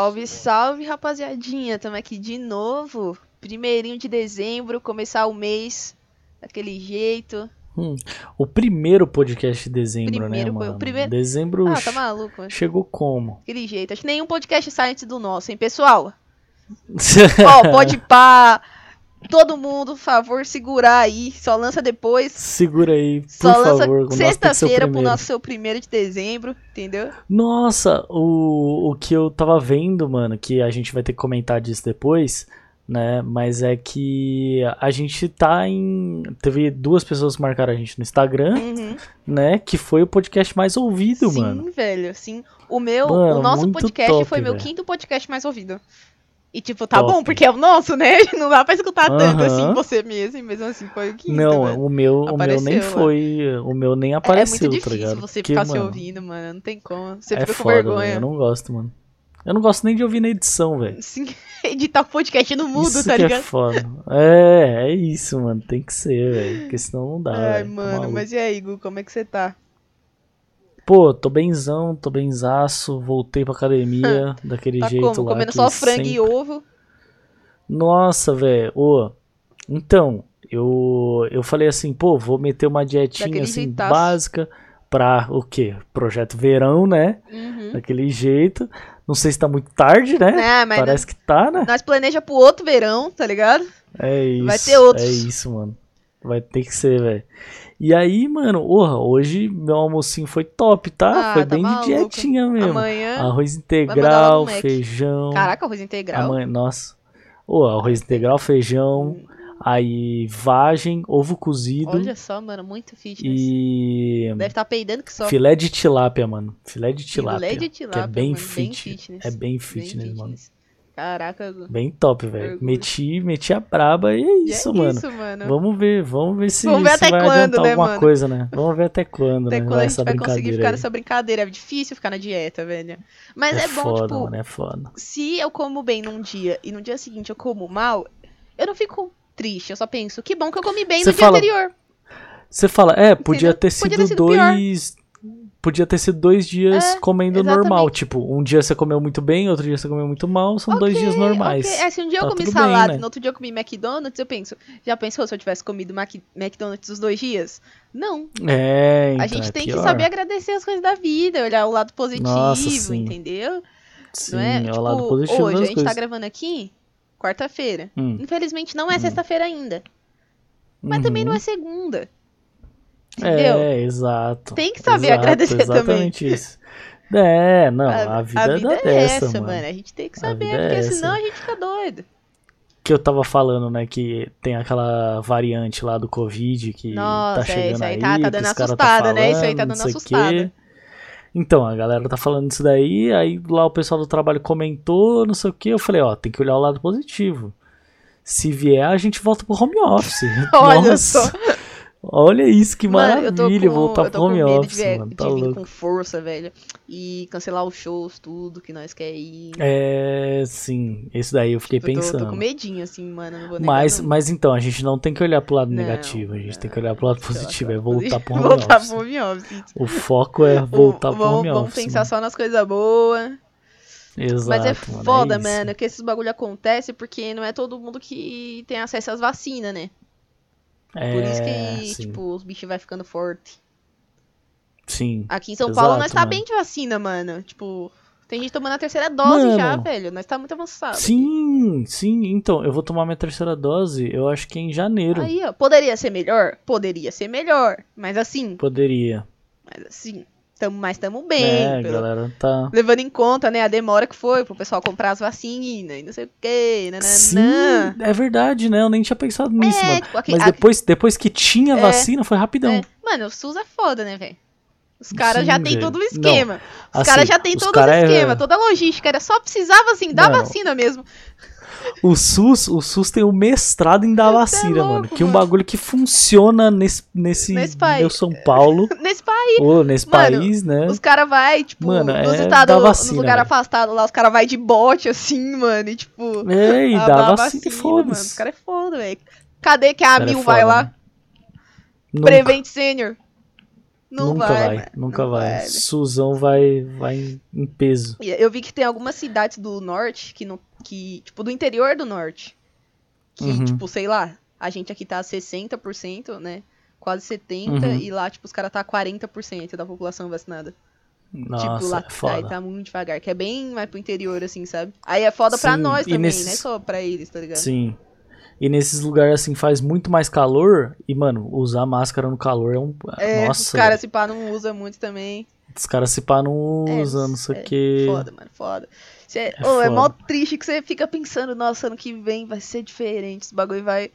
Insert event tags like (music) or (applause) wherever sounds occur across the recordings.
Salve, salve, rapaziadinha. Tamo aqui de novo. Primeirinho de dezembro, começar o mês daquele jeito. Hum, o primeiro podcast de dezembro, Primeiro, né, foi o mano? primeiro- Dezembro Ah, tá maluco, mano. chegou como? Daquele jeito. Acho que nenhum podcast sai antes do nosso, hein, pessoal? (laughs) Ó, pode pá. Todo mundo, favor, segurar aí. Só lança depois. Segura aí, por Só lança favor. sexta-feira pro nosso seu primeiro de dezembro, entendeu? Nossa, o, o que eu tava vendo, mano, que a gente vai ter que comentar disso depois, né? Mas é que a gente tá em. Teve duas pessoas que marcaram a gente no Instagram, Uhum. né? Que foi o podcast mais ouvido, sim, mano. velho, sim. O meu, Mano, o nosso podcast top, foi meu velho. quinto podcast mais ouvido. E tipo, tá Top. bom, porque é o nosso, né? (laughs) Não dá pra escutar tanto Aham. assim, você mesmo, mesmo assim foi o quinto, Não, o meu, o meu nem Apareceu, foi. O meu nem É apareceu, muito tá difícil ligado? você Porque, ficar se mano, ouvindo, mano. Não tem como. Você É fica com foda, vergonha. velho. Eu não gosto, mano. Eu não gosto nem de ouvir na edição, velho. Sim, (laughs) editar podcast no mudo, Isso tá que ligado? é foda. É, é isso, mano. Tem que ser, velho. Porque senão não dá, Ai, velho. Tá mano, mas e aí, Gu, como é que você tá? Pô, tô benzão, tô benzaço. Voltei pra academia (laughs) daquele Tá jeito como? lá. Comendo só frango e sempre- ovo? Nossa, velho. Ô, então, eu, eu falei assim, pô, vou meter uma dietinha Daquele assim, jeitaço. básica pra o quê? Projeto verão, né? Uhum. Daquele jeito. Não sei se tá muito tarde, né? É, mas Parece que tá, né? nós planeja pro outro verão, tá ligado? É isso. Vai ter outros. É isso, mano. Vai ter que ser, velho. E aí, mano, orra, hoje meu almocinho foi top, tá? Ah, foi tá bem maluco. de dietinha mesmo. Amanhã. Arroz integral, feijão. Caraca, arroz integral. Amanhã, nossa. Ô, arroz integral, feijão, aí vagem, ovo cozido Olha só, mano, muito fitness. e Deve estar peidando que só. filé de tilápia, mano. Filé de tilápia. Filé de que é tilápia, bem mano, bem fit. fitness. É bem fitness, mano. Caraca. Bem top, velho. Meti, meti a braba e é E isso, é mano. isso, mano. Vamos ver, vamos ver se, Vamos ver se até vai quando, adiantar né, alguma mano? coisa, né? Vamos ver até quando, Até né? quando a gente essa vai conseguir brincadeira ficar aí. nessa brincadeira. É difícil ficar na dieta, velho. Mas é, É bom, foda, tipo, mano, é foda. se eu como bem num dia e no dia seguinte eu como mal, eu não fico triste. Eu só penso, que bom que eu comi bem no dia fala- anterior. Você fala, é, podia ter Podia sido, ter sido pior. Dois. Podia ter sido dois dias É, comendo exatamente. normal. Tipo, um dia você comeu muito bem, outro dia você comeu muito mal, são dois Ok, dias normais. ok. É, se um dia eu Tá comi tudo bem, salada né? e no outro dia eu comi McDonald's, eu penso, já pensou se eu tivesse comido Mac McDonald's os dois dias? Não. É, então, a gente é tem pior. que saber agradecer as coisas da vida, olhar o lado positivo, Nossa, entendeu? Sim, não é? é o Tipo, lado positivo hoje a gente coisas. tá gravando aqui quarta-feira. Hum, Infelizmente não é sexta-feira ainda. Mas também não uhum. é segunda. Entendeu? É, exato. Tem que saber Exato, agradecer também. exatamente isso. É, não, a, vida, é dessa, mano. A gente tem que A saber, vida é porque essa. senão a gente fica doido. Que eu tava falando, né, que tem aquela variante lá do Covid que Nossa, tá é, chegando isso aí aí, tá- tá dando os cara assustada, né? Isso aí tá falando, dando assustada. quê. Então, a galera tá falando isso daí, aí lá o pessoal do trabalho comentou, não sei o que, eu falei, ó, tem que olhar o lado positivo. Se vier, a gente volta pro home office. (laughs) Olha Nossa, só. Olha isso, que Mano, eu maravilha com, voltar eu pro home office, de, mano, de tá vir louco. com força, velho. E cancelar os shows, tudo que nós quer ir. É, sim, esse daí eu fiquei Tipo, eu tô- pensando. Tô, com medinho, assim, mano. Não vou Mas, não. mas então, a gente não tem que olhar pro lado Não, negativo, a gente tem que olhar pro lado positivo, é voltar pro home voltar office. pro home office. O foco é (laughs) voltar O- pro vamos, home vamos office. pensar mano. só nas coisas boas. Exato, Mas é mano, foda, isso. mano, que esses bagulho acontece porque não é todo mundo que tem acesso às vacinas, né? É, Por isso que, sim, tipo, os bichos vai ficando forte. sim. Aqui em São Exato, Paulo nós tá mano. bem de vacina, mano. Tipo, tem gente tomando a terceira dose já, Mano. velho. Nós tá muito avançado. Sim, sim, então, eu vou tomar minha terceira dose, eu acho que é em janeiro. Aí, ó, poderia ser melhor? Poderia ser melhor. Mas assim, Poderia. mas assim, tamo, mas tamo bem. é, pelo- galera tá. Levando em conta, né, a demora que foi pro pessoal comprar as vacinas e não sei o que, Sim, nananã. é verdade, né? Eu nem tinha pensado nisso, É, mano. tipo, aqui- Mas a- depois, depois que tinha É, vacina, foi rapidão. É. Mano, o SUS é foda, né, velho? Os caras já Sim, tem todo o esquema. Os Assim, caras já tem todo o é- esquema, toda a logística. Era só precisava, assim, da vacina mesmo. O SUS, o SUS tem o mestrado em Você é mano. Que é um bagulho que funciona nesse, nesse, Nesse país. meu São Paulo, (laughs) Nesse país, ou nesse Mano, país, né? os caras vai, tipo, Mano, nos é estados, nos lugares afastados lá, os caras vai de bote, assim, mano, e tipo... É, e dá vacina, e mano. Os foda-se. caras é foda, velho. Cadê que a Cara, é Amil vai lá? Nunca. Prevent Senior. Não nunca vai, vai, mano, nunca vai. vai. Suzão vai, vai em peso. Eu vi que tem algumas cidades do norte que não. Que, tipo, do interior do norte. Que, Uhum. tipo, sei lá, a gente aqui tá 60%, né? Quase 70%, Uhum. e lá, tipo, os caras tá 40% da população vacinada. Nossa, tipo, lá é foda. aí tá muito devagar, que é bem mais pro interior, assim, sabe? Aí é foda pra Sim, nós e também, nesses- não é só pra eles, tá ligado? Sim. E nesses lugares assim faz muito mais calor. E, mano, usar máscara no calor é um. É, Nossa, os caras, se pá, não usam muito também. os caras se pá não É, usam, não sei o é que. Foda, mano, foda. É é foda. mó triste que você fica pensando, nossa, ano que vem vai ser diferente, esse bagulho vai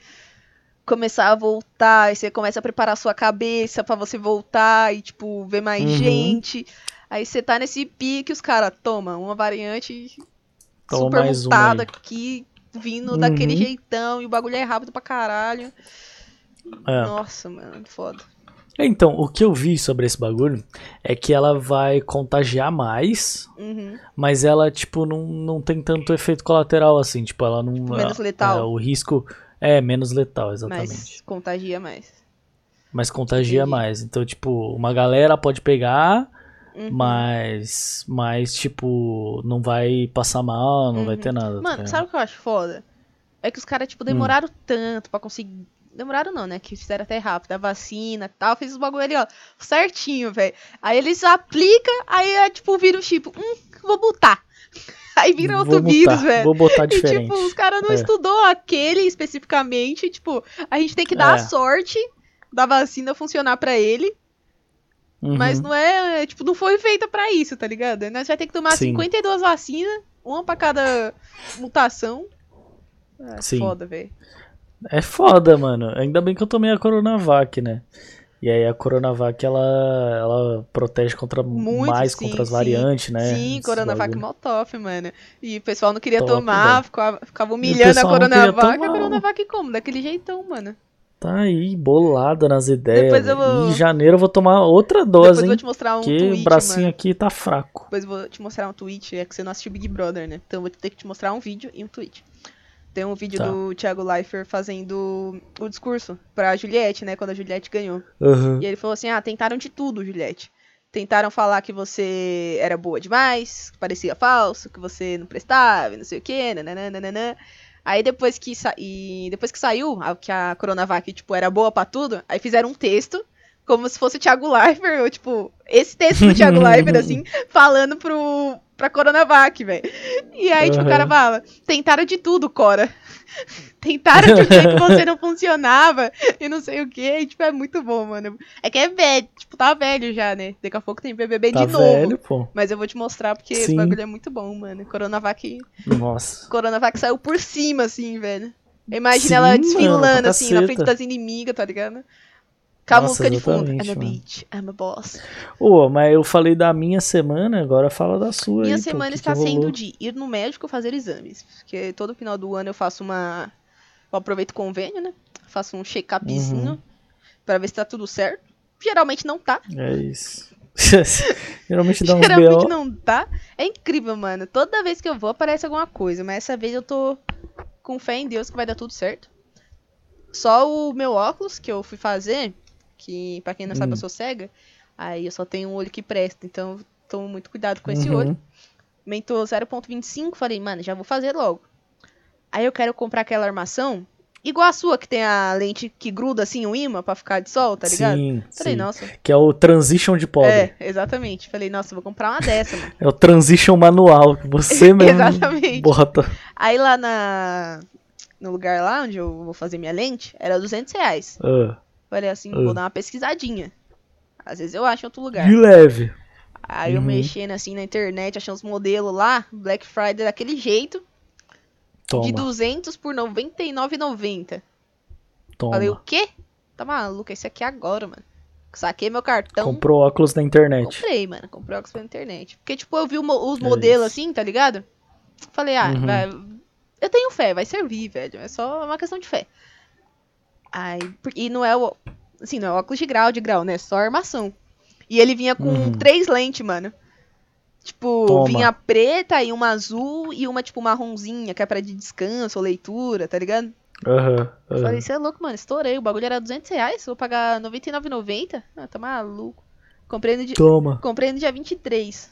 começar a voltar, e você começa a preparar a sua cabeça pra você voltar e, tipo, ver mais Uhum. gente. Aí você tá nesse pique, os caras, toma, uma variante Toma super mais mutada aqui, vindo Uhum. daquele jeitão, e o bagulho é rápido pra caralho. É. Nossa, mano, foda. Então, o que eu vi sobre esse bagulho é que ela vai contagiar mais, Uhum. mas ela, tipo, não, não tem tanto efeito colateral assim. Tipo, ela não. Menos é- letal. é, o risco é menos letal, exatamente. Mas contagia mais. Mas contagia Entendi. mais. Então, tipo, uma galera pode pegar, Uhum. mas. Mas, tipo, não vai passar mal, não vai Uhum. ter nada. tá Mano, ligado? sabe o que eu acho foda? É que os caras, Hum. tipo, demoraram tanto pra conseguir. Demoraram não, né? Que fizeram até rápido, a vacina e tal. Fez os bagulho ali, ó, certinho, velho. Aí eles aplicam, aí é tipo, vira o tipo, hum, vou botar. (laughs) Aí vira outro botar, vírus, velho. Vou botar E, diferente. tipo, os caras não É. estudou aquele especificamente. Tipo, a gente tem que dar a É. sorte da vacina funcionar pra ele. Uhum. Mas não é, é, tipo, não foi feita pra isso, tá ligado? Nós vai ter que tomar Sim. 52 vacinas, uma pra cada mutação. É Sim. foda, velho. É foda, mano. Ainda bem que eu tomei a Coronavac, né? E aí a Coronavac, ela, ela protege contra Muito, mais sim, contra as sim. variantes, né? Sim, Esse Coronavac mó top, mano. E o pessoal não queria Top, tomar, ficava, ficava humilhando a Coronavac. A. Coronavac como? Daquele jeitão, mano. Tá aí, bolada nas ideias. Depois vou- em janeiro eu vou tomar outra Depois dose, eu vou hein? te mostrar um Porque tweet, o bracinho mano. aqui tá fraco. Depois eu vou te mostrar um tweet, é que você não assistiu Big Brother, né? Então eu vou ter que te mostrar um vídeo e um tweet. Tem um vídeo Tá. do Thiago Leifert fazendo o discurso pra Juliette, né? Quando a Juliette ganhou. Aham. E ele falou assim: ah, tentaram de tudo, Juliette. Tentaram falar que você era boa demais, que parecia falso, que você não prestava, não sei o quê, nananana. Aí depois que, sa e depois que saiu, a- que a Coronavac, tipo, era boa pra tudo, aí fizeram um texto, como se fosse o Thiago Leifert, ou, tipo, esse texto do Thiago (laughs) Leifert, assim, falando pro, pra Coronavac, velho. E aí, tipo, o cara fala, tentaram de tudo, Cora. (laughs) Tentaram de dizer que você não (laughs) funcionava e não sei o que. E, tipo, é muito bom, mano. É que é velho, tipo, tá velho já, né? Daqui a pouco tem BBB Tá de novo. velho, pô. Mas eu vou te mostrar porque esse Sim. bagulho é muito bom, mano. Coronavac, Nossa. Coronavac saiu por cima, assim, velho. Imagina ela desfilando, assim, na frente das inimigas, tá ligado? Com a Nossa, música de fundo. I'm a bitch, I'm a boss. Ô, mas eu falei da minha semana, agora fala da sua Minha aí, pô, semana que está que sendo rolou? de ir no médico fazer exames. Porque todo final do ano eu faço uma. Eu aproveito o convênio, né? Faço um check-upzinho Uhum. pra ver se tá tudo certo. Geralmente não tá. É isso. (laughs) Geralmente dá uns Geralmente não tá. É incrível, mano. Toda vez que eu vou aparece alguma coisa. Mas essa vez eu tô com fé em Deus que vai dar tudo certo. Só o meu óculos que eu fui fazer, que pra quem não sabe Hum. eu sou cega, aí eu só tenho um olho que presta, então eu tomo muito cuidado com esse Uhum. olho. Aumentou 0.25, falei, mano, já vou fazer logo. Aí eu quero comprar aquela armação, igual a sua, que tem a lente que gruda assim, o imã pra ficar de sol, tá ligado? Sim, Falei, sim. nossa. Que é o transition de pobre. É, exatamente. Falei, nossa, vou comprar uma dessa, mano. (laughs) É o transition manual que você (laughs) mesmo Exatamente. bota. Aí lá na. No lugar lá onde eu vou fazer minha lente, era 200 reais. Ah, Falei assim, Ah. vou dar uma pesquisadinha. Às vezes eu acho em outro lugar. de leve. Aí eu Uhum. mexendo assim na internet, achando os modelos lá, Black Friday daquele jeito, Toma, de 200 por 99,90. toma. Falei, o quê? Tá maluco, esse aqui é agora, mano. Saquei meu cartão. Comprou óculos na internet. Comprei, mano. Comprei óculos pela internet. Porque, tipo, eu vi os É modelos assim, tá ligado? Falei, ah, Uhum. vai- eu tenho fé, vai servir, velho. É só uma questão de fé. Aí, por- e não é o. Assim, não é óculos de grau, de grau, né? Só armação. E ele vinha com Uhum. três lentes, mano. Tipo, Toma. vinha preta e uma azul e uma, tipo, marronzinha, que é pra de descanso ou leitura, tá ligado? Aham, aham. Falei, você é louco, mano, estourei. O bagulho era 200 reais, vou pagar R$ 99,90? Ah, tá maluco. Comprei no dia, Toma. comprei no dia 23.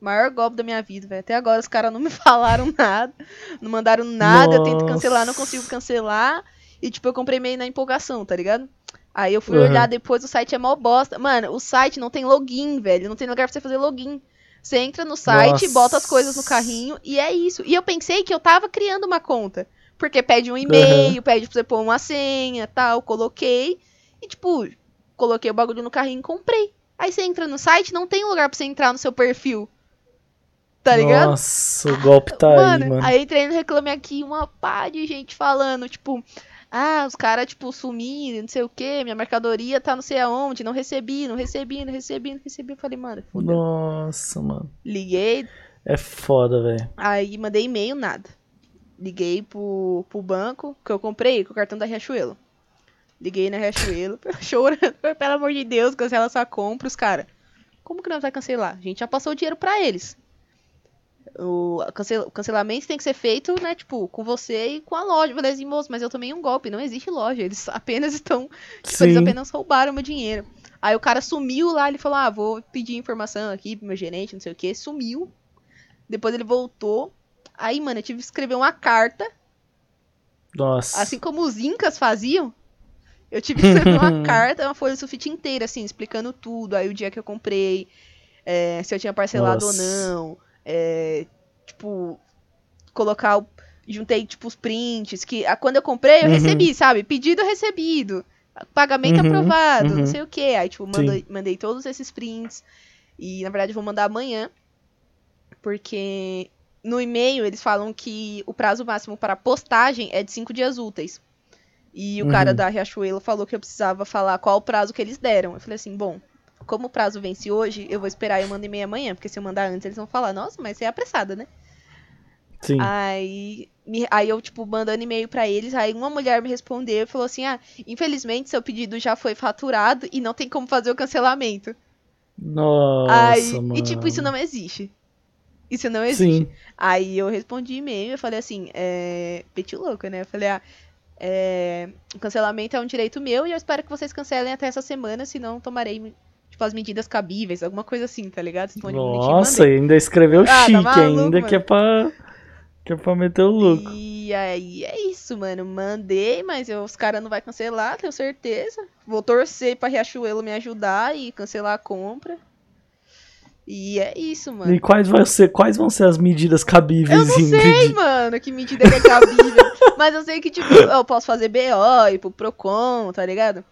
Maior golpe da minha vida, velho. Até agora os caras não me (laughs) falaram nada. Não mandaram nada. Eu tento cancelar, não consigo cancelar. E, tipo, eu comprei meio na empolgação, tá ligado? Aí eu fui Uhum. olhar depois, o site é mó bosta. Mano, o site não tem login, velho. Não tem lugar pra você fazer login. Você entra no site, Nossa. bota as coisas no carrinho e é isso. E eu pensei que eu tava criando uma conta. Porque pede um e-mail, pede pra você pôr uma senha tal. Coloquei. E, tipo, coloquei o bagulho no carrinho e comprei. Aí você entra no site, não tem lugar pra você entrar no seu perfil. Tá ligado? Nossa, o golpe tá mano, aí, mano. aí entrei no Reclame Aqui, uma pá de gente falando, tipo, ah, os caras, tipo, sumiram, não sei o que, minha mercadoria tá não sei aonde, não recebi, não recebi, não recebi, não recebi. Eu falei, mano, fudeu. Nossa, mano. Liguei, É foda, velho. aí mandei e-mail, nada. Liguei pro, pro banco que eu comprei com o cartão da Riachuelo. Liguei na Riachuelo, (laughs) chorando, pelo amor de Deus, cancela sua compra, os caras. Como que não vai cancelar? A gente já passou o dinheiro pra eles. O, cancel- o cancelamento tem que ser feito, né, tipo, com você e com a loja. Falei assim, moço, mas eu tomei um golpe, não existe loja. Eles (laughs) apenas estão. Tipo, eles apenas roubaram meu dinheiro. Aí o cara sumiu lá, ele falou, ah, vou pedir informação aqui pro meu gerente, não sei o que, sumiu. Depois ele voltou. Aí, mano, eu tive que escrever uma carta, Nossa. assim como os incas faziam. Eu tive que escrever uma (laughs) carta, uma folha de sulfite inteira, assim, explicando tudo. Aí o dia que eu comprei, é, se eu tinha parcelado Nossa. ou não. É, tipo, colocar o. Juntei, tipo, os prints, que ah, quando eu comprei, eu Uhum. recebi, sabe? Pedido recebido. Pagamento Uhum, aprovado, uhum. não sei o que. Aí, tipo, mandei, mandei todos esses prints. E, na verdade, eu vou mandar amanhã. Porque no e-mail eles falam que o prazo máximo para postagem é de cinco dias úteis. E o Uhum. cara da Riachuelo falou que eu precisava falar qual o prazo que eles deram. Eu falei assim, bom, como o prazo vence hoje, eu vou esperar e eu mando e-mail amanhã. Porque se eu mandar antes, eles vão falar, nossa, mas você é apressada, né? Sim. Aí, me- aí eu, tipo, mandando e-mail pra eles, aí uma mulher me respondeu e falou assim, ah, infelizmente seu pedido já foi faturado e não tem como fazer o cancelamento. Nossa, aí, mano. e tipo, isso não existe. Isso não existe. Sim. Aí eu respondi e-mail e falei assim, é. Peti louca, né? Eu falei, ah, é, o cancelamento é um direito meu e eu espero que vocês cancelem até essa semana, senão tomarei, tipo, as medidas cabíveis, alguma coisa assim, tá ligado? E Nossa, mandei. ainda escreveu Ah, tá chique maluco, ainda, que é pra. Que é pra meter o louco. E aí é isso, mano. Mandei, mas eu- os caras não vai cancelar, tenho certeza. Vou torcer pra Riachuelo me ajudar e cancelar a compra. E é isso, mano. E quais, vai ser, quais vão ser as medidas cabíveis, Eu não sei, mano, que medida que é cabível. (laughs) Mas eu sei que, tipo, eu posso fazer BO, ir pro Procon, tá ligado?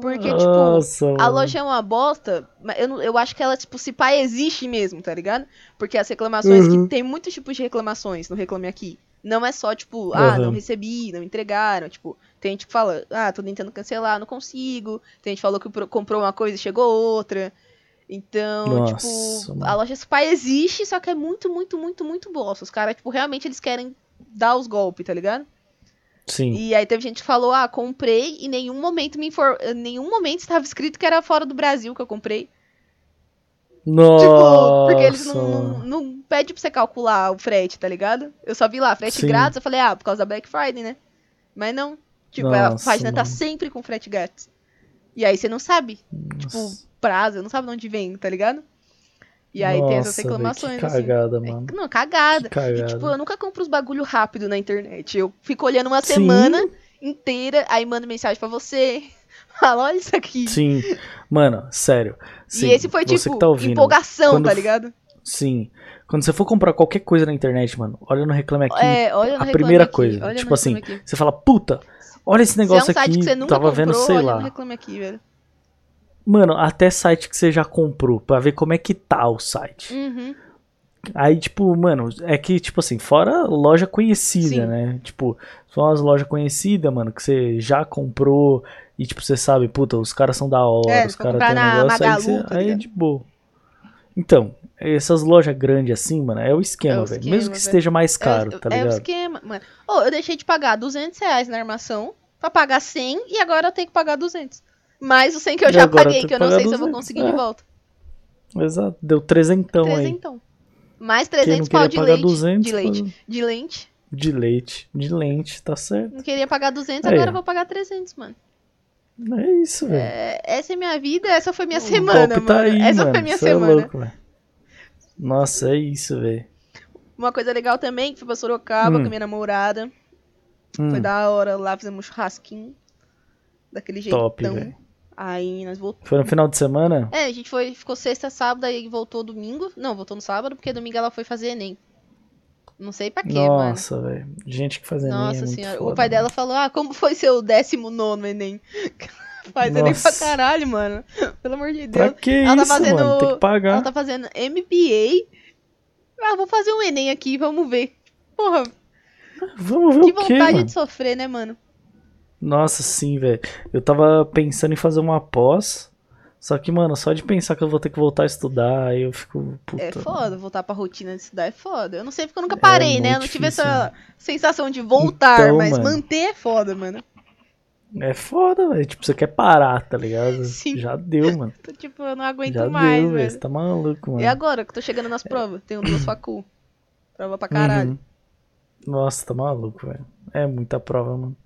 Porque, tipo, Nossa, a mano. loja é uma bosta, mas eu, eu acho que ela, tipo, se pá, existe mesmo, tá ligado? Porque as reclamações, Uhum. que tem muitos tipos de reclamações no Reclame Aqui. Não é só, tipo, ah, não Uhum. recebi, não entregaram. Tipo, tem gente que fala, ah, tô tentando cancelar, não consigo. Tem gente que falou que pro- comprou uma coisa e chegou outra. Então, Nossa, tipo, mano. a loja Spy existe, só que é muito, muito, muito, muito bosta. Os caras, tipo, realmente eles querem dar os golpes, tá ligado? Sim. E aí teve gente que falou, ah, comprei e em nenhum momento me infor... em nenhum momento estava escrito que era fora do Brasil que eu comprei. Nossa. Tipo, porque eles não, não, não pedem pra você calcular o frete, tá ligado? Eu só vi lá, frete Sim. grátis, eu falei, ah, por causa da Black Friday, né? Mas não. Tipo, a Nossa, página tá mano. sempre com frete grátis. E aí você não sabe, tipo, Nossa. prazo, não sabe de onde vem, tá ligado? E aí tem essas Nossa, reclamações, que assim. cagada, É, mano. Não, cagada. Cagada. E, tipo, eu nunca compro os bagulho rápido na internet. Eu fico olhando uma Sim. semana inteira, aí mando mensagem pra você. (laughs) Fala, olha isso aqui. Sim. Mano, sério. Sim, e esse foi, tipo, tá ouvindo, empolgação, quando tá ligado? Sim. Quando você for comprar qualquer coisa na internet, mano, olha no Reclame Aqui. É, olha no a Reclame primeira Aqui, coisa. olha tipo assim, Aqui. você fala, puta, olha esse Se é um negócio site aqui. que você nunca tava comprou, vendo, sei olha lá. no Reclame Aqui, velho. Mano, até site que você já comprou, pra ver como é que tá o site. Uhum. Aí, tipo, mano, é que, tipo assim, fora loja conhecida, Sim. né? Tipo, são as lojas conhecidas, mano, que você já comprou e, tipo, você sabe, puta, os caras são da hora, É, os caras têm um negócio, aí, Magalu, você, tá aí é ligado? de boa. Então, essas lojas grandes assim, mano, é o esquema, É velho. Mesmo que velho. esteja mais caro, é, tá é o ligado? esquema, mano. Ô, eu deixei de pagar 200 reais na armação pra pagar 100 e agora eu tenho que pagar 200. Mais o 100 que eu E já paguei, que eu não sei se eu vou 200, conseguir é. de volta. Exato, deu trezentão aí. Trezentão. Mais Quem não 300 pau de leite. 200, de leite. De lente. De leite, de lente, tá certo. Não queria pagar 200, Aí, agora eu vou pagar 300, mano. É isso, velho. É, essa é minha vida, essa foi minha O semana, tá aí, essa mano. foi minha é semana. louco, velho. Nossa, é isso, velho. Uma coisa legal também, que fui pra Sorocaba Hum. com minha namorada. Hum, Foi da hora, lá fizemos churrasquinho. Daquele jeitão. top, velho. Aí nós voltamos. Foi no final de semana? É, a gente foi, ficou sexta, sábado, aí voltou domingo. Não, voltou no sábado, porque domingo ela foi fazer Enem. Não sei pra quê, mano. Nossa, velho. Gente que faz Enem é Nossa muito senhora. foda, o pai mano. dela falou: Ah, como foi seu 19 Enem? (laughs) Faz Enem pra Nossa. caralho, mano. Pelo amor de Pra Deus. que Ela tá isso, fazendo- mano? Tem que pagar. Ela tá fazendo MBA. Ah, vou fazer um Enem aqui, vamos ver. Porra, Vamos ver que o quê, vontade mano? de sofrer, né, mano? Nossa, sim, velho. Eu tava pensando em fazer uma pós. Só que, mano, só de pensar que eu vou ter que voltar a estudar, aí eu fico. Puta, É mano. foda, voltar pra rotina de estudar é foda. Eu não sei porque eu nunca parei, né? Eu não tive difícil, essa sensação de voltar, Então, mas mano. manter é foda, mano. É foda, velho. Tipo, você quer parar, tá ligado? Sim. Já deu, mano. (laughs) Tô, tipo, eu não aguento Já mais, deu, velho. velho. Você tá maluco, mano. E agora que eu tô chegando nas provas? Tenho duas (clears throat) facul. Prova pra caralho. Uhum. Nossa, tá maluco, velho. É muita prova, mano.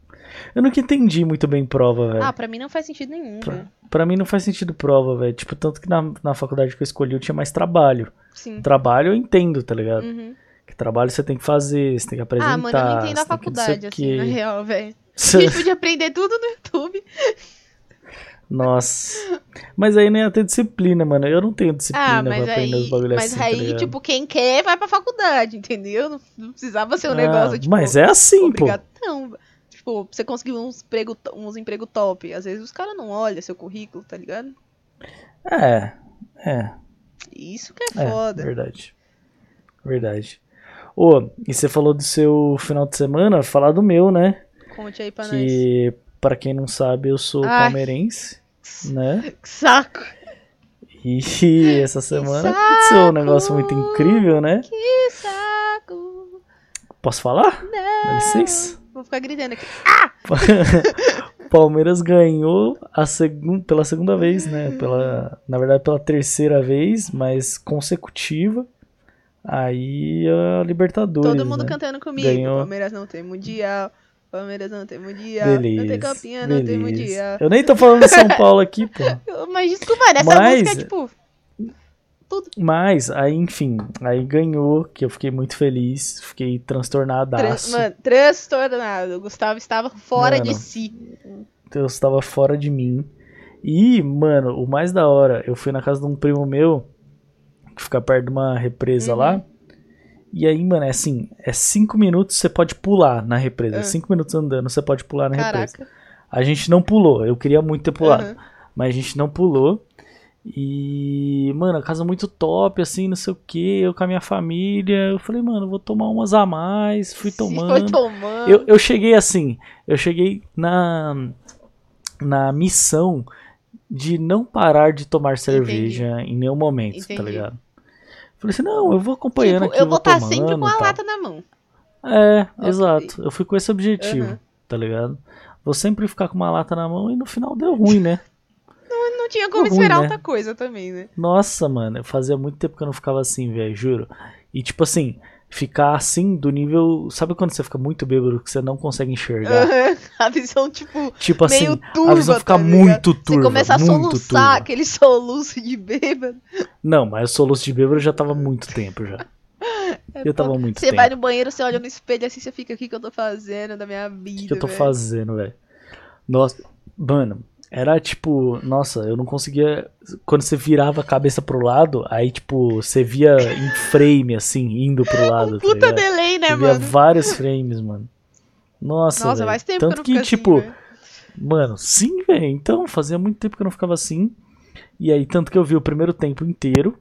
Eu nunca entendi muito bem prova, velho. Ah, pra mim não faz sentido nenhum, Pra-. Pra mim não faz sentido prova, velho. Tipo, tanto que na, na faculdade que eu escolhi eu tinha mais trabalho. Sim. Trabalho eu entendo, tá ligado? Uhum. Que trabalho você tem que fazer, você tem que apresentar. Ah, mano, eu não entendo a faculdade, assim, na real, velho. A gente podia aprender tudo no YouTube. Nossa. Mas aí não ia ter disciplina, mano. Eu não tenho disciplina Ah, mas pra aprender aí, os bagulhos mas assim, tá aí ligado? tipo, quem quer vai pra faculdade, entendeu? Não, não precisava ser um Ah, negócio, tipo, mas é assim, pô. obrigatão. Tipo, você conseguir uns emprego, uns emprego top. Às vezes os caras não olham seu currículo, tá ligado? É, é. Isso que é É, foda. verdade. Verdade. Ô, e você falou do seu final de semana, falar do meu, né? Conte aí pra nós. que, pra quem não sabe, eu sou Ai. palmeirense, né? Que saco! E (laughs) essa semana aconteceu um negócio muito incrível, né? Que saco! Posso falar? Não! Dá licença? Vou ficar gritando aqui. (laughs) Palmeiras ganhou a segun, pela segunda vez, né? Pela, na verdade, pela terceira vez, mas consecutiva. Aí a Libertadores. Todo mundo né? cantando comigo. Ganhou. Palmeiras não tem mundial. Palmeiras não tem mundial. Não tem Beleza. campeã, não tem beleza. mundial. Eu nem tô falando de São Paulo aqui, pô. (laughs) Mas desculpa, nessa Mas- música tipo. Tudo. Mas, aí, enfim, aí ganhou, que eu fiquei muito feliz, fiquei Tran transtornadaço. mano, transtornado. O Gustavo estava fora de Mano. si. Deus estava fora de mim. E, mano, o mais da hora, eu fui na casa de um primo meu, que fica perto de uma represa Uhum. lá. E aí, mano, é assim, é cinco minutos você pode pular na represa. Ah. Cinco minutos andando, você pode pular na represa. Caraca. A gente não pulou, eu queria muito ter pulado. Aham. Mas a gente não pulou. E, mano, a casa muito top, assim, não sei o que. Eu com a minha família. Eu falei, mano, vou tomar umas a mais. Fui tomando. Foi tomando. Eu, eu cheguei assim, eu cheguei na, na missão de não parar de tomar cerveja em nenhum momento, tá Entendi. ligado? Falei assim, não, eu vou acompanhando Tipo, aqui, eu vou estar estar sempre com a lata na mão. É, Ok. exato. Eu fui com esse objetivo, Aham. tá ligado? Vou sempre ficar com uma lata na mão e no final deu ruim, né? (laughs) Tinha como Ruim, esperar né? outra coisa também, né? Nossa, mano, fazia muito tempo que eu não ficava assim, velho, juro. E tipo assim, ficar assim do nível. Sabe quando você fica muito bêbado que você não consegue enxergar? (laughs) A visão, tipo, Tipo assim, meio turva, a visão fica tá muito turva. você começa a soluçar turva. aquele (laughs) soluço de bêbado. Não, mas o soluço de bêbado já tava há muito tempo já. (laughs) É Eu tava muito Você tempo. vai no banheiro, você olha no espelho assim, você fica, o que, que eu tô fazendo da minha vida? O que eu tô velho?" fazendo, velho? Nossa, mano, era tipo, nossa, eu não conseguia. Quando você virava a cabeça pro lado, aí tipo, você via em frame assim, indo pro lado. tá Puta ligado? delay, né, Você via mano? vários frames, mano. Nossa, Nossa, faz tempo Tanto que eu não que, fico tipo, assim, mano, sim, velho. Então, fazia muito tempo que eu não ficava assim. E aí, tanto que eu vi o primeiro tempo inteiro.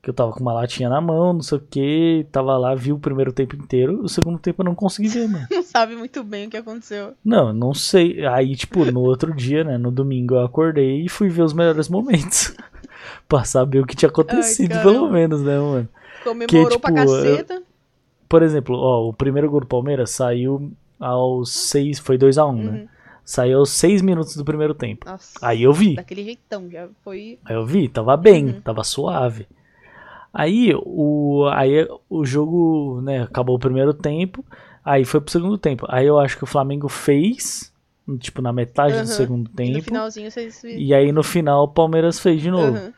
Que eu tava com uma latinha na mão, não sei o que. Tava lá, vi o primeiro tempo inteiro. O segundo tempo eu não consegui ver, mano. (laughs) Não sabe muito bem o que aconteceu. Não, não sei. Aí, tipo, no outro dia, né? No domingo eu acordei e fui ver os melhores momentos. (laughs) pra saber o que tinha acontecido, caramba. pelo menos, né, mano? Comemorou pra tipo, caceta. Por exemplo, ó, o primeiro gol do Palmeiras saiu aos seis. Foi 2x1, né? Uhum. Saiu aos seis minutos do primeiro tempo. Nossa. Aí eu vi. Daquele jeitão, já foi. Aí eu vi, tava bem, Uhum. tava suave. Aí o, aí o jogo, né, acabou o primeiro tempo, aí foi pro segundo tempo. Aí eu acho que o Flamengo fez tipo, na metade Aham. do segundo E no tempo. finalzinho vocês. E aí no final o Palmeiras fez de novo. Aham.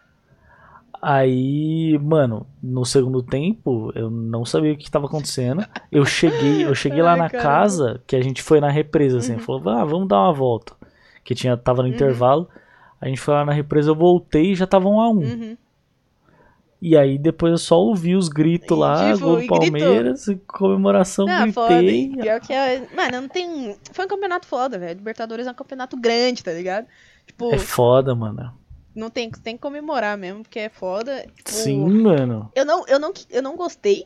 Aí, mano, no segundo tempo, eu não sabia o que tava acontecendo. Eu cheguei, eu cheguei lá Ai, na caramba. casa, que a gente foi na represa, assim, Uhum. falou, ah, vamos dar uma volta. Que tinha, tava no intervalo. A gente foi lá na represa, eu voltei e já tava um a um. Uhum. E aí depois eu só ouvi os gritos E, lá, tipo, gol do e gritou. Palmeiras, e comemoração, Não, foda. gritei. E Pior que é. Mano, não tem. Foi um campeonato foda, velho. Libertadores é um campeonato grande, tá ligado? Tipo, É foda, mano. não tem, tem que comemorar mesmo, porque é foda. Tipo, Sim, mano. Eu não, eu, não, eu não gostei.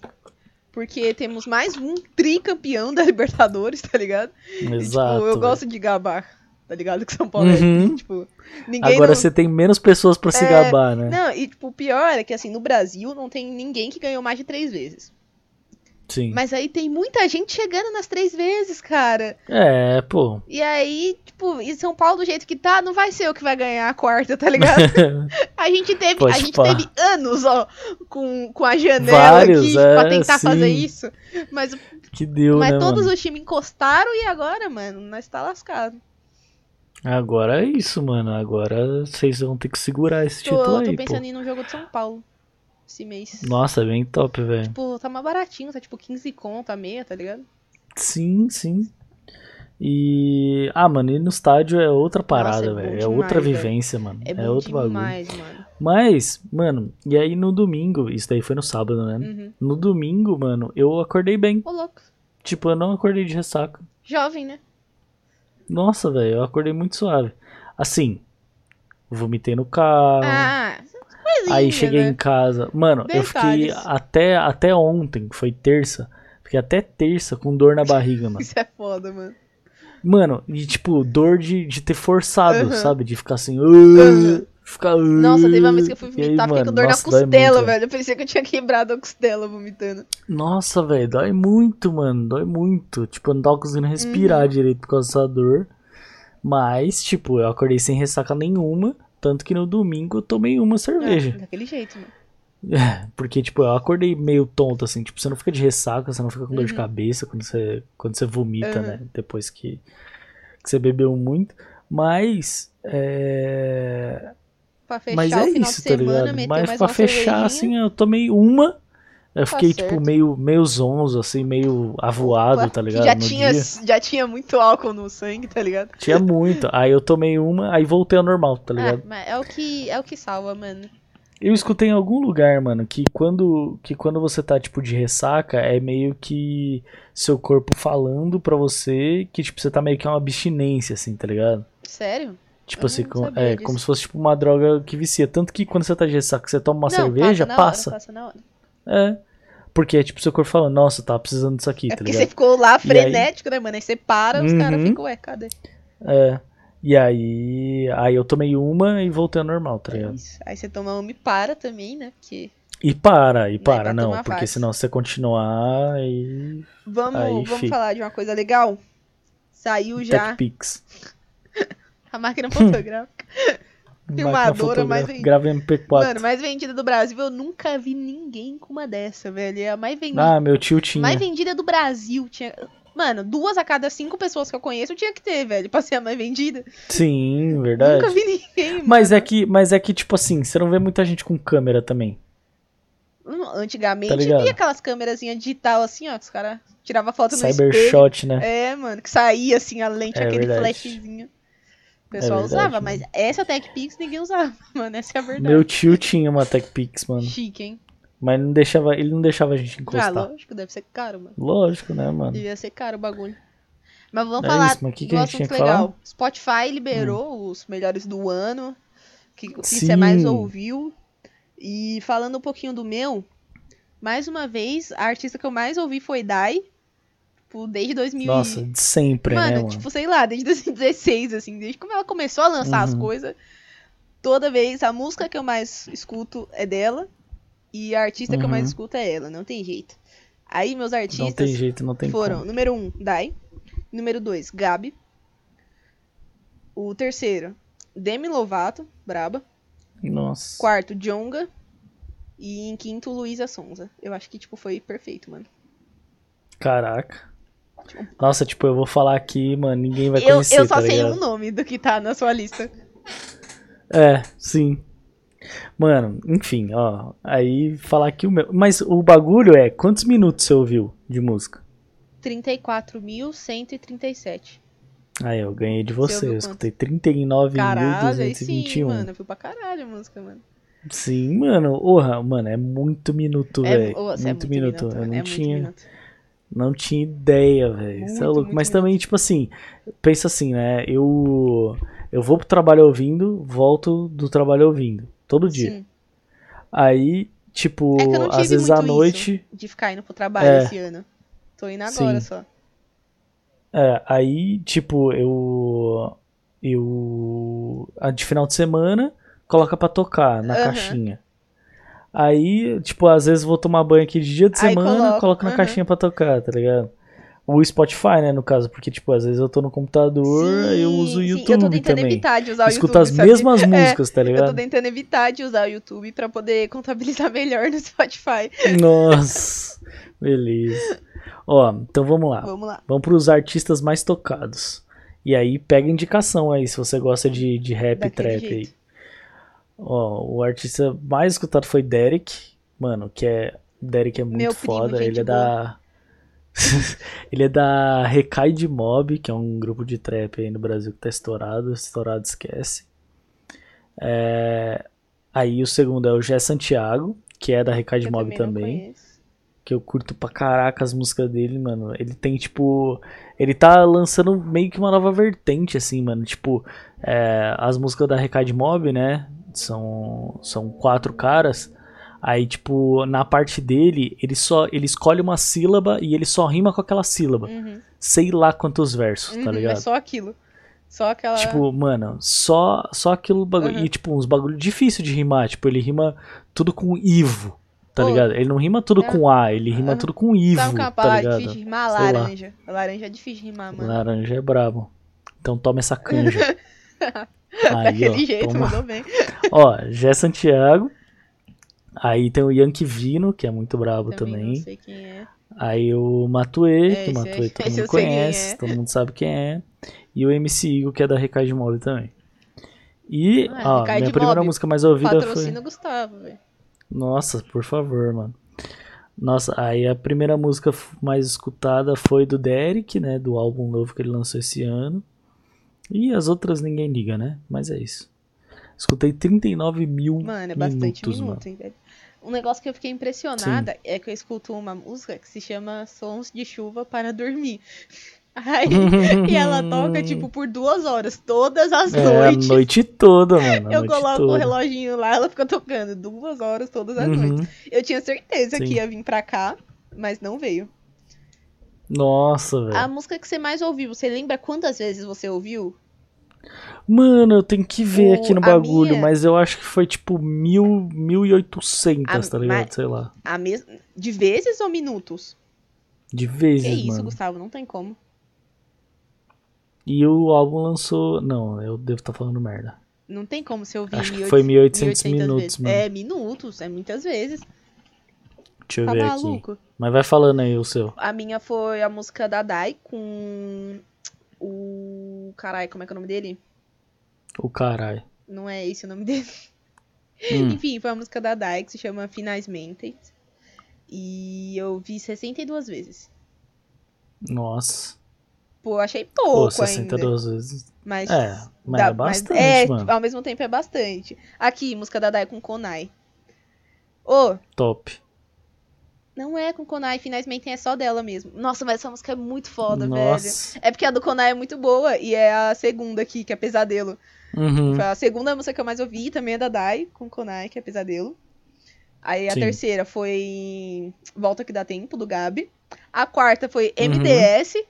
Porque temos mais um tricampeão da Libertadores, tá ligado? E, Exato. tipo, eu velho. gosto de gabar, tá ligado? (laughs) Que São Paulo Uhum. é. Tipo, ninguém. Agora não... você tem menos pessoas pra se É, gabar, né? Não, e tipo, o pior é que assim, no Brasil não tem ninguém que ganhou mais de três vezes. Sim. Mas aí tem muita gente chegando nas três vezes, cara. É, pô. E aí, tipo, e São Paulo do jeito que tá, não vai ser eu que vai ganhar a quarta, tá ligado? (laughs) A gente teve, a gente pá. teve anos, ó, com, com a janela Vários, aqui é, pra tentar sim. fazer isso. Mas, que deu, mas né, todos mano? os times encostaram e agora, mano, nós tá lascado. Agora é isso, mano. Agora vocês vão ter que segurar esse Tô, título tô aí, pensando pô. em ir no jogo de São Paulo esse mês. Nossa, é bem top, velho. Tipo, tá mais baratinho, tá tipo 15 conto a meia, tá ligado? Sim, sim. E. Ah, mano, ir no estádio é outra parada, é bom velho. É demais, outra velho. vivência, mano. É É, outro bagulho. demais, mano. Mas, mano, e aí no domingo, isso daí foi no sábado, né? Uhum. No domingo, mano, eu acordei bem. Ô, louco. Tipo, eu não acordei de ressaca. Jovem, né? Nossa, velho, eu acordei muito suave. Assim, vomitei no carro. Ah, coisinha, Aí cheguei né? em casa. Mano, eu fiquei Detalhes. até, até ontem, que foi terça. Fiquei até terça com dor na barriga, mano. (laughs) Isso é foda, mano. Mano, e tipo, dor de, de ter forçado, Uhum. sabe? De ficar assim. Uhum. Ficar. Nossa, teve uma vez que eu fui vomitar, fiquei com dor nossa, na costela, muito, velho. Eu pensei que eu tinha quebrado a costela vomitando. Nossa, velho, dói muito, mano. Dói muito. Tipo, eu não tava conseguindo respirar Uhum. direito por causa dessa dor. Mas, tipo, eu acordei sem ressaca nenhuma. Tanto que no domingo eu tomei uma É, cerveja. daquele jeito, mano. (laughs) É, porque, tipo, eu acordei meio tonto, assim. Tipo, você não fica de ressaca, você não fica com dor de Uhum. cabeça quando você, quando você vomita, Uhum. né? Depois que, que você bebeu muito. Mas, é... Pra fechar Mas é isso, tá semana, ligado? Mas pra fechar, assim, eu tomei uma. Eu fiquei, tipo, meio, meio zonzo, assim, meio avoado, tá ligado? Já no tinha, dia. já tinha muito álcool no sangue, tá ligado? Tinha muito. Aí eu tomei uma, aí voltei ao normal, tá Ah, ligado? é o que é o que salva, mano. Eu escutei em algum lugar, mano, que quando, que quando você tá, tipo, de ressaca, é meio que seu corpo falando pra você que, tipo, você tá meio que uma abstinência, assim, tá ligado? Sério? Tipo Eu assim, não com- é, disso. como se fosse, tipo, uma droga que vicia. Tanto que quando você tá de ressaca, você toma uma Não, cerveja, passa. hora, passa na hora. É. Porque é, tipo, seu corpo falando, nossa, tá precisando disso aqui, É tá porque você ficou lá E aí- frenético, né, mano? Aí você para, os Uhum. caras ficam, ué, cadê? É. E aí, aí eu tomei uma e voltei ao normal, tá É ligado? isso. Aí você toma uma e para também, né? Porque. E para, e pra para, não, tomar porque fácil. senão se você continuar e Vamos, Aí, vamos falar de uma coisa legal? Saiu já TechPix. (laughs) a máquina (laughs) fotográfica. (laughs) Filmadora mais vendida. Grava MP4. Mano, mais vendida do Brasil, eu nunca vi ninguém com uma dessa, velho. É a mais vendida. Ah, meu tio tinha. mais vendida do Brasil. Tinha... Mano, duas a cada cinco pessoas que eu conheço tinha que ter, velho, pra ser a mais vendida. Sim, verdade. Nunca vi ninguém, Mas mano. é que, mas é que tipo assim, você não vê muita gente com câmera também. Hum, Antigamente Tá via aquelas câmerazinhas digital assim, ó, que os caras tiravam foto no espelho. Cybershot, né? É, mano, que saía assim a lente, É aquele verdade. flashzinho. O pessoal É verdade, usava, mano. mas essa TechPix ninguém usava, (laughs) mano, essa é a verdade. Meu tio tinha uma TechPix, mano. Chique, hein? Mas não deixava, ele não deixava a gente Ah, encostar. lógico, deve ser caro, mano. Lógico, né, mano? Devia ser caro o bagulho. Mas vamos É falar isso, mas o que que do gente assunto tinha que legal. falar? Hum. Spotify liberou os melhores do ano. Que, que Sim. você mais ouviu. E falando um pouquinho do meu, mais uma vez, a artista que eu mais ouvi foi Dai. Tipo, desde 2000 Nossa, de sempre, Mano, né, mano? tipo, sei lá, desde (laughs) 2016, assim, desde que ela começou a lançar as Uhum. coisas, toda vez a música que eu mais escuto é dela e a artista que eu mais Uhum. escuto é ela, não tem jeito. Aí meus não artistas tem jeito, não tem foram, como. número um, Dai, número dois, Gabi, o terceiro, Demi Lovato, braba, Nossa. quarto, Jonga e em quinto, Luísa Sonza. Eu acho que, tipo, foi perfeito, mano. Caraca. Nossa, tipo, eu vou falar aqui, mano, ninguém vai Eu, conhecer, eu só tá sei ligado? um nome do que tá na sua lista. É, sim. Mano, enfim, ó. Aí falar aqui o meu. Mas o bagulho é, quantos minutos você ouviu de música? 34.137. Aí, eu ganhei de Você Eu escutei 39.221. Caralho, aí sim, mano. Eu fui pra caralho a música, mano. Sim, mano. Porra, mano, é muito minuto, É, velho. ô, muito, é minuto. mano, Eu não é muito tinha, minuto. Não tinha ideia, velho. Isso é louco. Mas também, tipo assim, pensa assim, né? Eu eu vou pro trabalho ouvindo, volto do trabalho ouvindo. Todo dia. Sim. Aí, tipo, É às vezes muito à noite. De ficar indo pro trabalho É. esse ano. Tô indo agora Sim. só. É, aí, tipo, eu. Eu. a De final de semana, coloca pra tocar na Aham. caixinha. Aí, tipo, às vezes vou tomar banho aqui de dia de semana, coloca, coloco na aham. caixinha pra tocar, tá ligado? O Spotify, né, no caso, porque, tipo, às vezes eu tô no computador, eu uso o YouTube sim. Eu tô tentando também. evitar de usar o Escuta YouTube, as sabe? mesmas (laughs) É, músicas, tá Eu tô ligado? tentando evitar de usar o YouTube pra poder (laughs) contabilizar melhor no Spotify. Nossa, beleza. Ó, então vamos lá. Vamos lá. Vamos pros artistas mais tocados. E aí pega indicação aí, se você gosta de, de rap e Daquele trap aí. Ó, o artista mais escutado foi Derek. Mano, que é. Derek é muito Meu primo, foda. gente Ele é da. (laughs) ele é da Recai de Mob, que é um grupo de trap aí no Brasil que tá estourado. Estourado esquece. É, Aí o segundo é o Gé Santiago, que é da Recai de Mob também. que eu curto pra caraca as músicas dele, mano. Ele tem, tipo. Ele tá lançando meio que uma nova vertente, assim, mano. Tipo, é, as músicas da Recade Mob, né? São, são quatro caras. Aí, tipo, na parte dele, ele só. Ele escolhe uma sílaba e ele só rima com aquela sílaba. Uhum. Sei lá quantos versos, tá Uhum, ligado? É só aquilo. Só aquela. Tipo, mano, só, só aquilo bagulho. Uhum. E, tipo, uns bagulho difícil de rimar. Tipo, ele rima tudo com Ivo, tá Pô, ligado? Ele não rima tudo é. com A, ele rima Aham. tudo com Ivo, Sabe uma tá ligado? difícil de rimar? Sei lá. Laranja. Laranja é difícil de rimar, mano. Laranja é brabo. Então toma essa canja. (laughs) (laughs) Aí, Daquele ó, jeito, toma. mandou bem. (laughs) Ó, Jé Santiago. Aí tem o Yankee Vino, que é muito brabo Também, também. não sei quem é. Aí o Matuê, É, que o aí- todo mundo conhece, é. todo mundo sabe quem é. E o MC Igor, que é da Recai de Mob também. E, Ah, ó, minha de primeira Mob, música mais ouvida Patrocina foi. Gustavo, velho. Nossa, por favor, mano. Nossa, aí a primeira música mais escutada foi do Derek, né? Do álbum novo que ele lançou esse ano. E as outras ninguém liga, né? Mas é isso. Escutei 39 mil Mano, é bastante minutos, minuto, mano. hein. Um negócio que eu fiquei impressionada é que eu escuto uma música que se chama Sons de Chuva para Dormir. (laughs) Aí, e ela toca, (laughs) tipo, por duas horas, todas as É, noites. a noite toda, mano. eu coloco o reloginho lá, ela fica tocando duas horas todas as Uhum. noites. Eu tinha certeza Sim. que ia vir pra cá, mas não veio. Nossa, A velho. música que você mais ouviu, você lembra quantas vezes você ouviu? Mano, eu tenho que ver O- aqui no a bagulho, minha- mas eu acho que foi tipo mil, 1800, A- tá ligado? mas- Sei lá. A mes... De vezes ou minutos? De vezes, Que isso, mano. Gustavo, não tem como. E o álbum lançou. Não, eu devo estar falando merda. Não tem como você ouvir Acho que 1800 foi 1800 1800 minutos, vezes. mano. É, minutos, é muitas vezes. Deixa eu Tá ver aqui. maluco? Mas vai falando aí o seu. A minha foi a música da Dai com o. Caralho, como é que é o nome dele? O caralho. Não é esse o nome dele. Hum, (laughs) Enfim, foi a música da Dai que se chama Finais Mentes. E eu vi 62 vezes. nossa. Pô, achei Pô, pouco ainda. 62 vezes. Mas. É, mas dá- é bastante, é, mano. ao mesmo tempo é bastante. Aqui, música da Dai com Konai. Ô, Top. Não é com Konai, Finais Mentes é só dela mesmo. Nossa, mas essa música é muito foda, velho. Nossa. É porque a do Konai é muito boa e é a segunda aqui, que é Pesadelo. Uhum. Foi a segunda música que eu mais ouvi, também é da Dai, com Konai, que é Pesadelo. Aí a Sim. terceira foi Volta Que Dá Tempo, do Gabi. A quarta foi Uhum. MDS.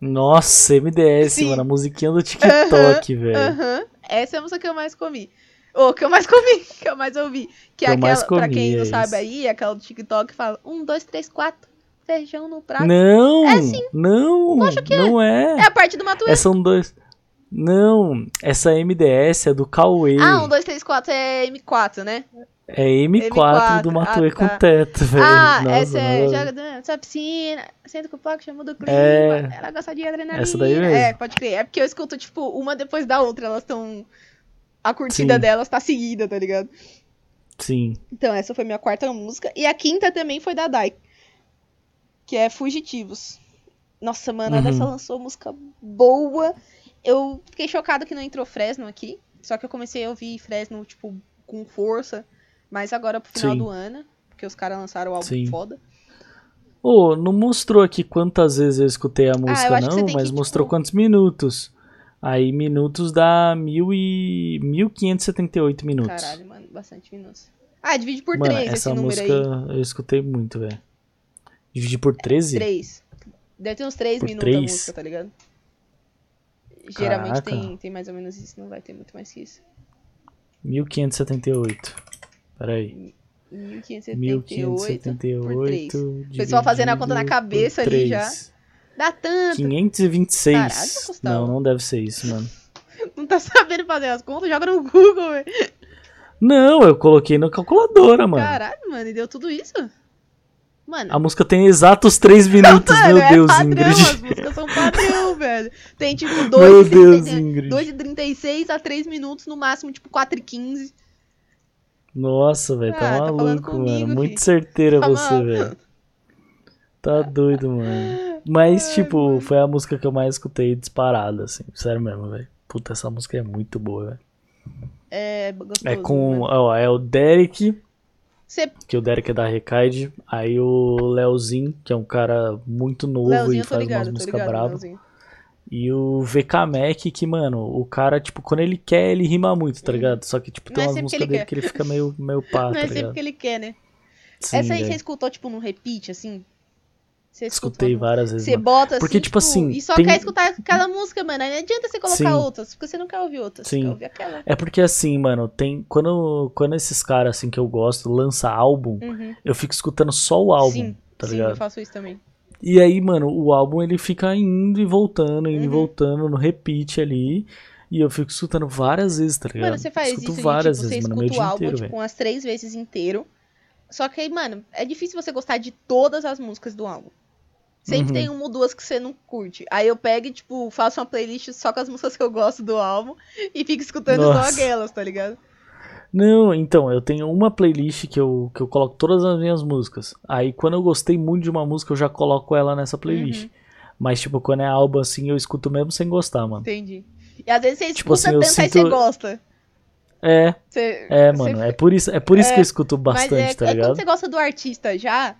Nossa, MDS, Sim. mano. A musiquinha do TikTok, velho. Aham. Essa é a música que eu mais comi. Ou que eu mais comi, (laughs) que eu mais ouvi. Que, Que é aquela, mais pra comi, quem não é sabe isso. aí, é aquela do TikTok que fala um, dois, três, quatro, feijão no prato. Não! É sim. Não! Não é. É a parte do Matuê. É, são dois. Não, essa MDS é do Cauê. Ah, um, dois, três, quatro é M4, né? É M4, M4, do Matuê ah, com tá. teto, velho. Ah, Nossa, essa é. Joga dentro da piscina, senta com o placo, chama do clima. É. Ela gosta de adrenalina. Essa daí mesmo. É, pode crer. É porque eu escuto, tipo, uma depois da outra. Elas estão. A curtida Sim. delas tá seguida, tá ligado? Sim. Então, essa foi minha quarta música. E a quinta também foi da Dai. Que é Fugitivos. Nossa, mano, a Uhum. dessa lançou música boa. Eu fiquei chocada que não entrou Fresno aqui. Só que eu comecei a ouvir Fresno, tipo, com força. Mas agora pro final Sim. do ano. Porque os caras lançaram o álbum Sim. foda. Ô, não mostrou aqui quantas vezes eu escutei a música, Ah, que você não, mas que, mostrou tipo- quantos minutos. Aí minutos dá mil e... 1578 minutos. Caralho, mano, bastante minutos. Ah, divide por Mano, três esse essa número música aí. eu escutei muito, velho. Dividir por 13? Três. Deve ter uns três Por minutos da três? música, tá ligado? Geralmente tem, tem mais ou menos isso, não vai ter muito mais que isso. 1578. Peraí. 1578 por 3. 1578. Pessoal fazendo a conta na cabeça ali já. Dá tanto. 526. Caralho, não, não deve ser isso, mano. (laughs) Não tá sabendo fazer as contas? Joga no Google, velho. Não, eu coloquei na calculadora, mano. Caralho, mano, e deu tudo isso? Mano, A música tem exatos 3 minutos, mano, meu é Deus, padrão, Ingrid. as músicas são padrão, (laughs) velho. Tem tipo Meu 2 Deus, de, Ingrid. 2 de 36 a 3 minutos, no máximo, tipo 4 e 15. Nossa, velho, Ah, tá tá falando maluco, comigo, mano. Muito filho. certeira Tá você, velho. Tá doido, mano. Mas, tipo, foi a música que eu mais escutei disparada, assim. Sério mesmo, velho. Puta, essa música é muito boa, velho. É gostoso. É com. mano. Ó, é o Derek, Você, que o Derek é da Recaide. Aí o Leozinho, que é um cara muito novo Leozinho, e faz ligado, umas músicas bravas. E o VK Mac, que, mano, o cara, tipo, quando ele quer, ele rima muito, tá ligado? Só que, tipo, tem é umas músicas ele dele quer. que ele fica meio, meio pá, (laughs) Não tá é sempre ligado? que ele quer, né? Sim, Essa aí velho. você escutou, tipo, num repeat, assim? Você Escutei várias vezes. Você mano. bota assim, Porque, tipo assim, e só tem- quer escutar aquela música, mano. Aí não adianta você colocar Sim. outras, porque você não quer ouvir outras. Você Sim. quer ouvir aquela. É porque assim, mano, tem. Quando, quando esses caras assim que eu gosto lança álbum, Uhum. eu fico escutando só o álbum, sim, tá sim, ligado? eu faço isso também. E aí, mano, o álbum ele fica indo e voltando, indo e Uhum. voltando no repeat ali. E eu fico escutando várias vezes, tá ligado? Mano, você faz Escuto isso várias tipo, vezes, você mano, escuta o álbum, inteiro, tipo, velho. umas três vezes inteiro. Só que aí, mano, é difícil você gostar de todas as músicas do álbum. Sempre Uhum. tem uma ou duas que você não curte. Aí eu pego e, tipo, faço uma playlist só com as músicas que eu gosto do álbum (laughs) e fico escutando só Nossa. aquelas, tá ligado? Não, então, eu tenho uma playlist que eu, que eu coloco todas as minhas músicas. Aí quando eu gostei muito de uma música, eu já coloco ela nessa playlist. Uhum. Mas, tipo, quando é álbum assim, eu escuto mesmo sem gostar, mano. Entendi. E às vezes você escuta Tipo assim, eu tanto, aí sinto- você gosta. É, Você, é, você mano. É por isso, é por isso É, que eu escuto Mas bastante, é, tá é quando ligado? você gosta do artista já,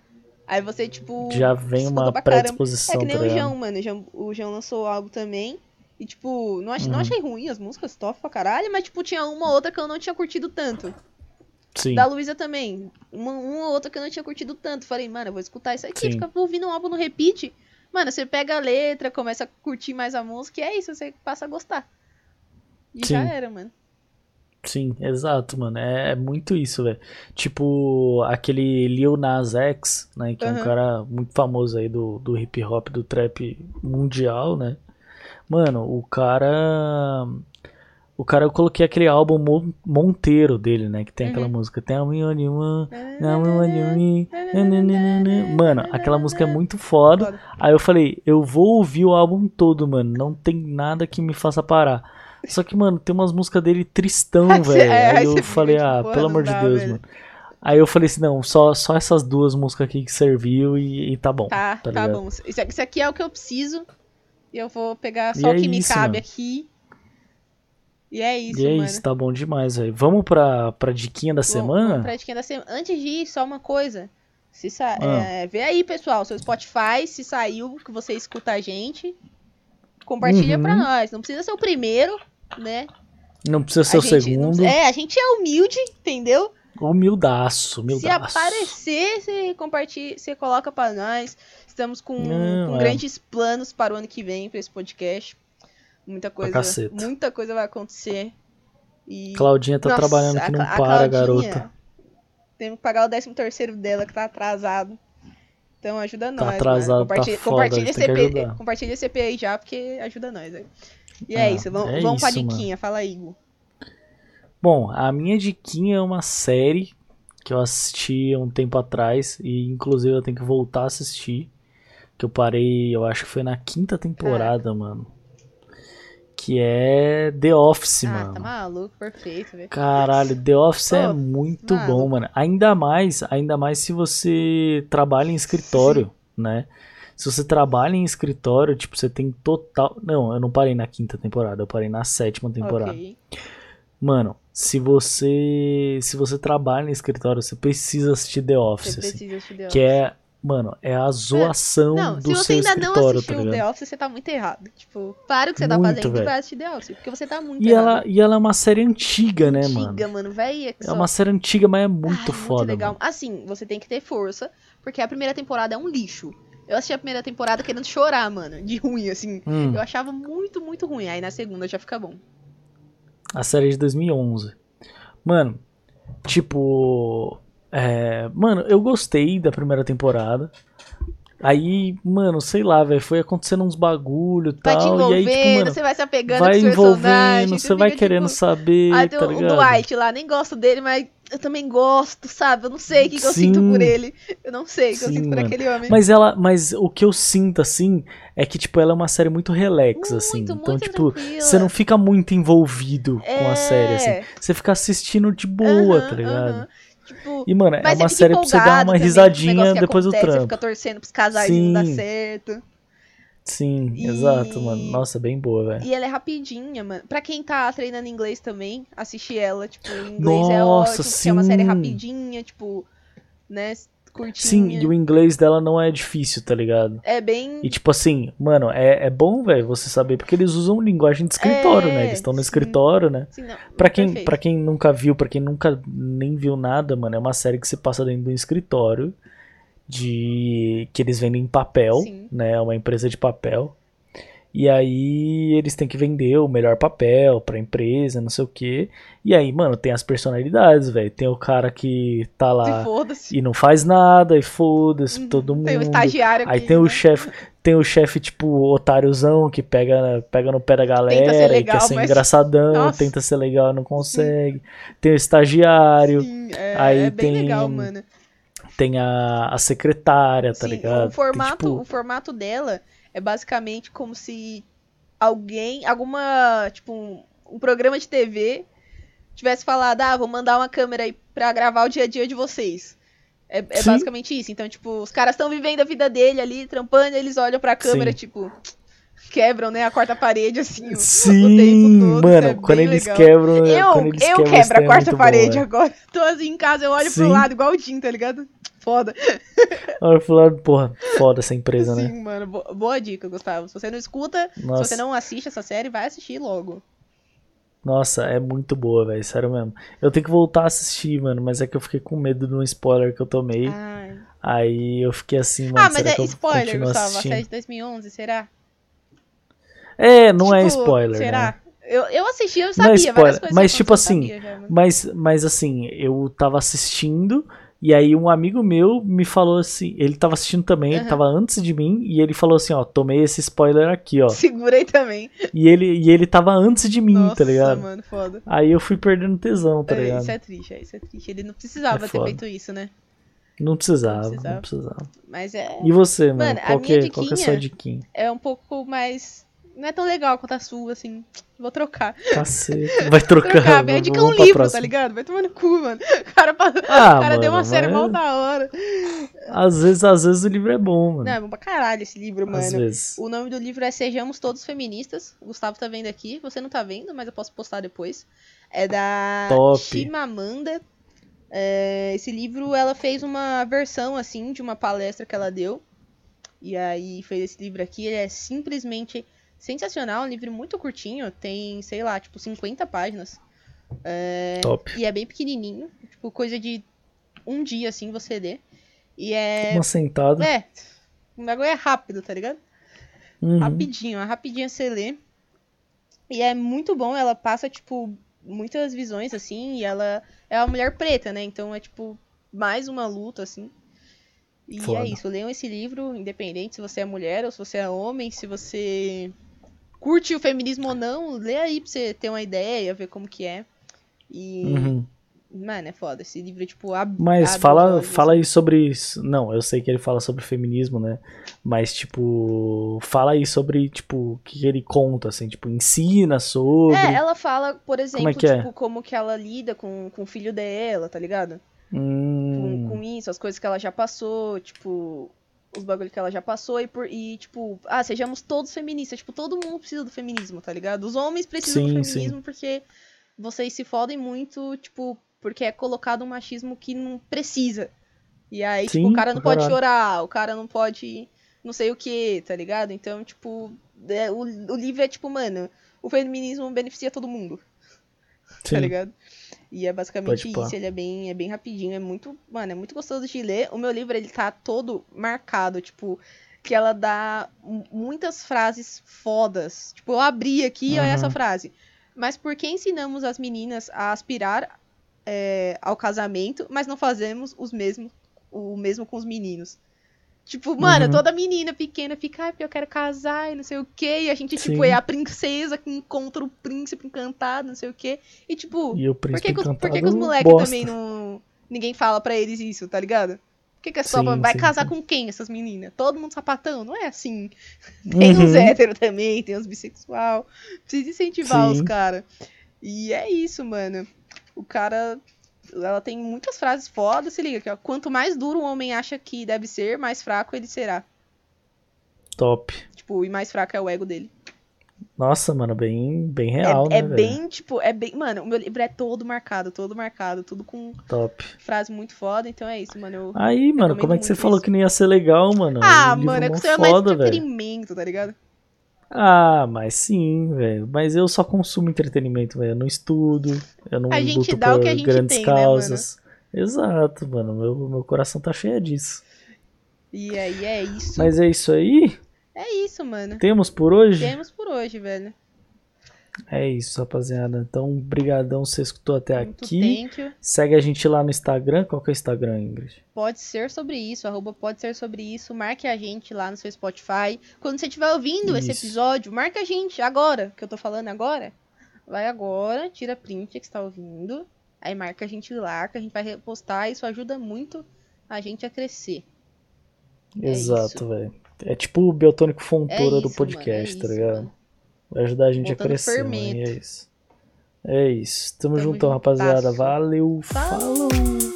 aí você, tipo. Já vem uma predisposição, É que nem tá o? João, mano. O João, o João lançou o álbum também. E, tipo, não, ach, não Uhum. achei ruim as músicas, top pra caralho, mas, tipo, tinha uma ou outra que eu não tinha curtido tanto. Sim. Da Luísa também. Uma, uma ou outra que eu não tinha curtido tanto. Falei, mano, eu vou escutar isso aqui, Sim. fica ouvindo um álbum no repeat. Mano, você pega a letra, começa a curtir mais a música, e é isso, você passa a gostar. E Sim. já era, mano. Sim, exato, mano. É, é muito isso, velho. Tipo, aquele Lil Nas X, né? Que é um cara muito famoso aí do, do hip hop, do trap mundial, né? Mano, o cara. O cara, eu coloquei aquele álbum Mon- Monteiro dele, né? Que tem aquela Uhum. música. You, nananana. Mano, aquela música é muito. Foda. Aí eu falei, eu vou ouvir o álbum todo, mano. Não tem nada que me faça parar. Só que, mano, tem umas músicas dele tristão, você- (laughs) velho. é, aí eu falei, ah, pelo amor de dá, Deus, velho. mano. Aí eu falei assim, não, só, só essas duas músicas aqui que serviu e, e tá bom. Tá, tá tá, bom. Isso aqui, isso aqui é o que eu preciso. E eu vou pegar E só o é que me isso, cabe mano. aqui. E é isso, e é mano. isso, tá bom demais, velho. Vamos pra, pra diquinha da Vamos- semana? vamos pra diquinha da semana. Antes de ir, só uma coisa. Se sa... Ah. é, vê aí, pessoal, seu Spotify, se saiu que você escuta a gente, compartilha Uhum. pra nós. Não precisa ser o primeiro, né? Não precisa ser A o não segundo. precisa- É, a gente é humilde, entendeu? Humildaço, Se humildaço. aparecer, você compartilha, você coloca pra nós. Estamos com, Não, com é. grandes planos para o ano que vem, pra esse podcast. Muita coisa, muita coisa vai acontecer. E Claudinha tá Nossa, trabalhando a que não Cla- a para, Claudinha, garota. Temos que pagar o 13 terceiro dela, que tá atrasado. Então ajuda nós. atrasado, tá Compartilha, foda, compartilha, esse EP, compartilha esse EP aí já, porque ajuda nós. Aí. E Ah, é isso, vamos, é vamos pra isso, mano. diquinha. Fala aí, Igor. Bom, a minha diquinha é uma série que eu assisti há um tempo atrás e inclusive eu tenho que voltar a assistir. Que eu parei, eu acho que foi na quinta temporada, mano. Que é The Office, ah, mano. tá maluco, perfeito, velho. Caralho, The Office é Pô, muito maluco. bom, mano. Ainda mais, ainda mais se você trabalha em escritório, né? Se você trabalha em escritório, tipo, você tem total. Não, eu não parei na quinta temporada, eu parei na sétima temporada. Ok. Mano, se você se você trabalha em escritório, você precisa assistir The Office, Você assim, precisa assistir The que Office. é, mano, é a zoação Não, se do você seu ainda não escritório, tá assistiu ligado? The Office, você tá muito errado. Tipo, para o que você tá Muito, fazendo velho. e vai assistir The Office. Porque você tá muito E errado. ela, e ela é uma série antiga, né, mano? Antiga, mano, véi. É, que É só- uma série antiga, mas é Ai, muito foda, legal. mano. Assim, você tem que ter força, porque a primeira temporada é um lixo. Eu assisti a primeira temporada querendo chorar, mano, de ruim, assim. Hum, Eu achava muito, muito ruim. Aí na segunda já fica bom. a série é de 2011. Mano, tipo, é, mano, eu gostei da primeira temporada. Aí, mano, sei lá, velho, foi acontecendo uns bagulho e Vai te tal, e aí, tipo, mano, você vai se apegando vai envolvendo, você vai fica, querendo tipo... saber, Ah, tem tá ligado? Dwight lá, nem gosto dele, mas eu também gosto, sabe? Eu não sei o que, que eu sinto por ele. Eu não sei o que eu Sim, sinto por mano. aquele homem. Mas ela, mas o que eu sinto assim é que tipo ela é uma série muito relax muito, assim. Então, muito tipo, tranquila. você não fica muito envolvido com a série assim. É. Você fica assistindo de boa, Aham, tá ligado? aham. Tipo, E mano, é Mas uma série pra você dar uma também risadinha depois do acontece, Você trampo. fica torcendo pros dar Sim. certo. Sim, E- exato, mano. Nossa, bem boa, velho. E ela é rapidinha, mano. Pra quem tá treinando inglês também, assistir ela, tipo, em inglês é Nossa, ótimo, porque é uma série sim. rapidinha, tipo, né, curtinha. Sim, e o inglês dela não é difícil, tá ligado? É bem... E tipo assim, mano, é, é bom, velho, você saber, porque eles usam linguagem de escritório, É, né? Eles estão no sim. escritório, né? assim, não, Pra quem, pra quem nunca viu, pra quem nunca nem viu nada, mano, é uma série que se passa dentro de um escritório de que eles vendem papel, Sim. né? Uma empresa de papel. E aí eles têm que vender o melhor papel pra empresa, não sei o quê. E aí, mano, tem as personalidades, velho. Tem o cara que tá lá foda-se. e não faz nada e foda-se Uhum. todo mundo. Tem o estagiário Aí aqui, tem o né? chefe, tem o chefe tipo otáriozão que pega, pega no pé da galera ser e legal, quer ser mas- engraçadão, Nossa. tenta ser legal e não consegue. Tem o estagiário, Sim, é, Aí é bem tem- legal, mano. Tem a, a secretária, tá Sim, ligado? O formato, Tem, tipo, o formato dela é basicamente como se alguém, alguma, tipo, um, um programa de TV tivesse falado, ah, vou mandar uma câmera aí pra gravar o dia a dia de vocês. É, é basicamente isso. Então, tipo, os caras estão vivendo a vida dele ali, trampando, eles olham pra câmera, Sim. tipo, quebram, né, a quarta parede, assim, Sim, todo. mano, é quando eles quebram, Eu, quando eles eu quebram, quebro isso a é quarta parede bom, agora. (laughs) Tô assim em casa, eu olho pro Sim. lado igual o Jim, tá ligado? Foda. Olha pro lado, porra, foda essa empresa, né? Sim, mano. bo- boa dica, Gustavo. Se você não escuta, Nossa. se você não assiste essa série, vai assistir logo. Nossa, é muito boa, velho, sério mesmo. Eu tenho que voltar a assistir, mano, mas é que eu fiquei com medo de um spoiler que eu tomei. Ai. Aí eu fiquei assim, mano, Ah, mas é spoiler, Gustavo. A assistindo? série de 2011, será? É, não é Tipo, spoiler, Será? né? Eu, eu assisti, eu Não é sabia spoiler, várias coisas. mas tipo assim, sabia já. Mas, mas assim, eu tava assistindo e aí um amigo meu me falou assim, ele tava assistindo também, ele Aham. tava antes de mim e ele falou assim, ó, tomei esse spoiler aqui, ó. Segurei também. E ele, e ele tava antes de mim, Nossa, tá ligado? mano, foda. Aí eu fui perdendo tesão, tá É, ligado? isso é triste, é, isso é triste. Ele não precisava É ter feito isso, né? Não precisava, Não não precisava. precisava. Mas é, E você, mano? Mano, qual, que, é- qual que é a sua diquinha? é um pouco mais. Não é tão legal quanto a sua, assim. Vou trocar. Cacete. Vai trocar. Trocar. Minha dica é um vamos pra livro, tá ligado? Vai tomar no cu, mano. O cara, Ah, o cara deu uma mano, série mas- mal da hora. Às vezes, às vezes o livro é bom, mano. Não, é bom pra caralho esse livro, às mano. vezes. O nome do livro é Sejamos Todos Feministas. O Gustavo tá vendo aqui. Você não tá vendo, mas eu posso postar depois. É da Top. Chimamanda. É, esse livro, ela fez uma versão, assim, de uma palestra que ela deu. E aí fez esse livro aqui. Ele é simplesmente sensacional. Um livro muito curtinho. Tem, sei lá, tipo 50 páginas. Top. E é bem pequenininho. Tipo, coisa de um dia, assim, você lê. E é... Uma sentada. É, o bagulho é rápido, tá ligado? Uhum. Rapidinho, é rapidinho você lê. E é muito bom, ela passa, tipo, muitas visões, assim, e ela é uma mulher preta, né? Então é, tipo, mais uma luta, assim. E Foda. é isso, leiam esse livro, independente se você é mulher ou se você é homem, se você curte o feminismo ou não, lê aí pra você ter uma ideia, ver como que é. E Uhum. Mano, é foda. Esse livro, tipo, ab Mas fala, olhos. fala aí sobre isso. Não, eu sei que ele fala sobre feminismo, né? Mas, tipo, fala aí sobre, tipo, o que ele conta, assim, tipo, ensina sobre. É, ela fala, por exemplo, é que é? tipo, como que ela lida com, com o filho dela, tá ligado? Hum, Com, com isso, as coisas que ela já passou, tipo, os bagulhos que ela já passou e, por, e, tipo, ah, sejamos todos feministas. Tipo, todo mundo precisa do feminismo, tá ligado? Os homens precisam Sim, do sim. feminismo porque vocês se fodem muito, tipo, porque é colocado um machismo que não precisa. E aí, tipo, Sim, o cara não pode chorar, o cara não pode não sei o que, tá ligado? Então, tipo, é, o, o livro é tipo, mano, o feminismo beneficia todo mundo (laughs) sim. tá ligado? E é basicamente isso, ele é bem, é bem rapidinho, é muito, mano, é muito gostoso de ler. O meu livro, ele tá todo marcado, tipo, que ela dá mu- muitas frases fodas. Tipo, eu abri aqui, olha Uhum. essa frase. Mas por que ensinamos as meninas a aspirar é, ao casamento, mas não fazemos os mesmos, o mesmo com os meninos? Tipo, mano, Uhum. toda menina pequena fica, ai, porque eu quero casar e não sei o quê. E a gente, tipo, Sim. é a princesa que encontra o príncipe encantado, não sei o quê. E, tipo, E o por que, que, os- por que, que os moleques também não. Ninguém fala pra eles isso, tá ligado? Por que, que é só. Sim, vai sim, casar sim. com quem essas meninas? Todo mundo sapatão? Não é assim. (laughs) Tem uns Uhum. héteros também, tem uns bissexual. Precisa incentivar os caras. E é isso, mano. O cara. Ela tem muitas frases fodas, se liga. aqui, ó. Quanto mais duro o homem acha que deve ser, mais fraco ele será. Top. Tipo, e mais fraco é o ego dele. Nossa, mano, bem, bem real, é né, é velho? bem, tipo, é bem. Mano, o meu livro é todo marcado, todo marcado, tudo com Top. frase muito foda, então é isso, mano. Eu... Aí, mano, como é que você muito falou isso. que não ia ser legal, mano? Ah, Um mano, é que isso é mais entretenimento, tá ligado? Ah, mas sim, velho. Mas eu só consumo entretenimento, velho. Eu não estudo, eu não A gente luto dá o que a gente grandes tem, né, causas. Exato, mano. Meu, meu coração tá cheio disso. E aí é isso. Mas é isso aí? É isso, mano. Temos por hoje? Temos por hoje, velho. É isso, rapaziada. Então, brigadão, você escutou até Muito aqui. Segue a gente lá no Instagram. Qual que é o Instagram, Ingrid? Pode ser sobre isso, arroba pode ser sobre isso. Marque a gente lá no seu Spotify. Quando você estiver ouvindo esse Isso. episódio, marque a gente agora, que eu tô falando agora. Vai agora, tira print que está ouvindo. Aí marca a gente lá, que a gente vai repostar. Isso ajuda muito a gente a crescer. É Exato, isso. velho. É tipo o Biotônico É Fontoura isso, do podcast, mano, tá é isso, ligado? mano. Vai ajudar a gente Botando a crescer. E fermento. é isso. É isso. Tamo, Tamo juntão, rapaziada. Valeu. Falou. Falou.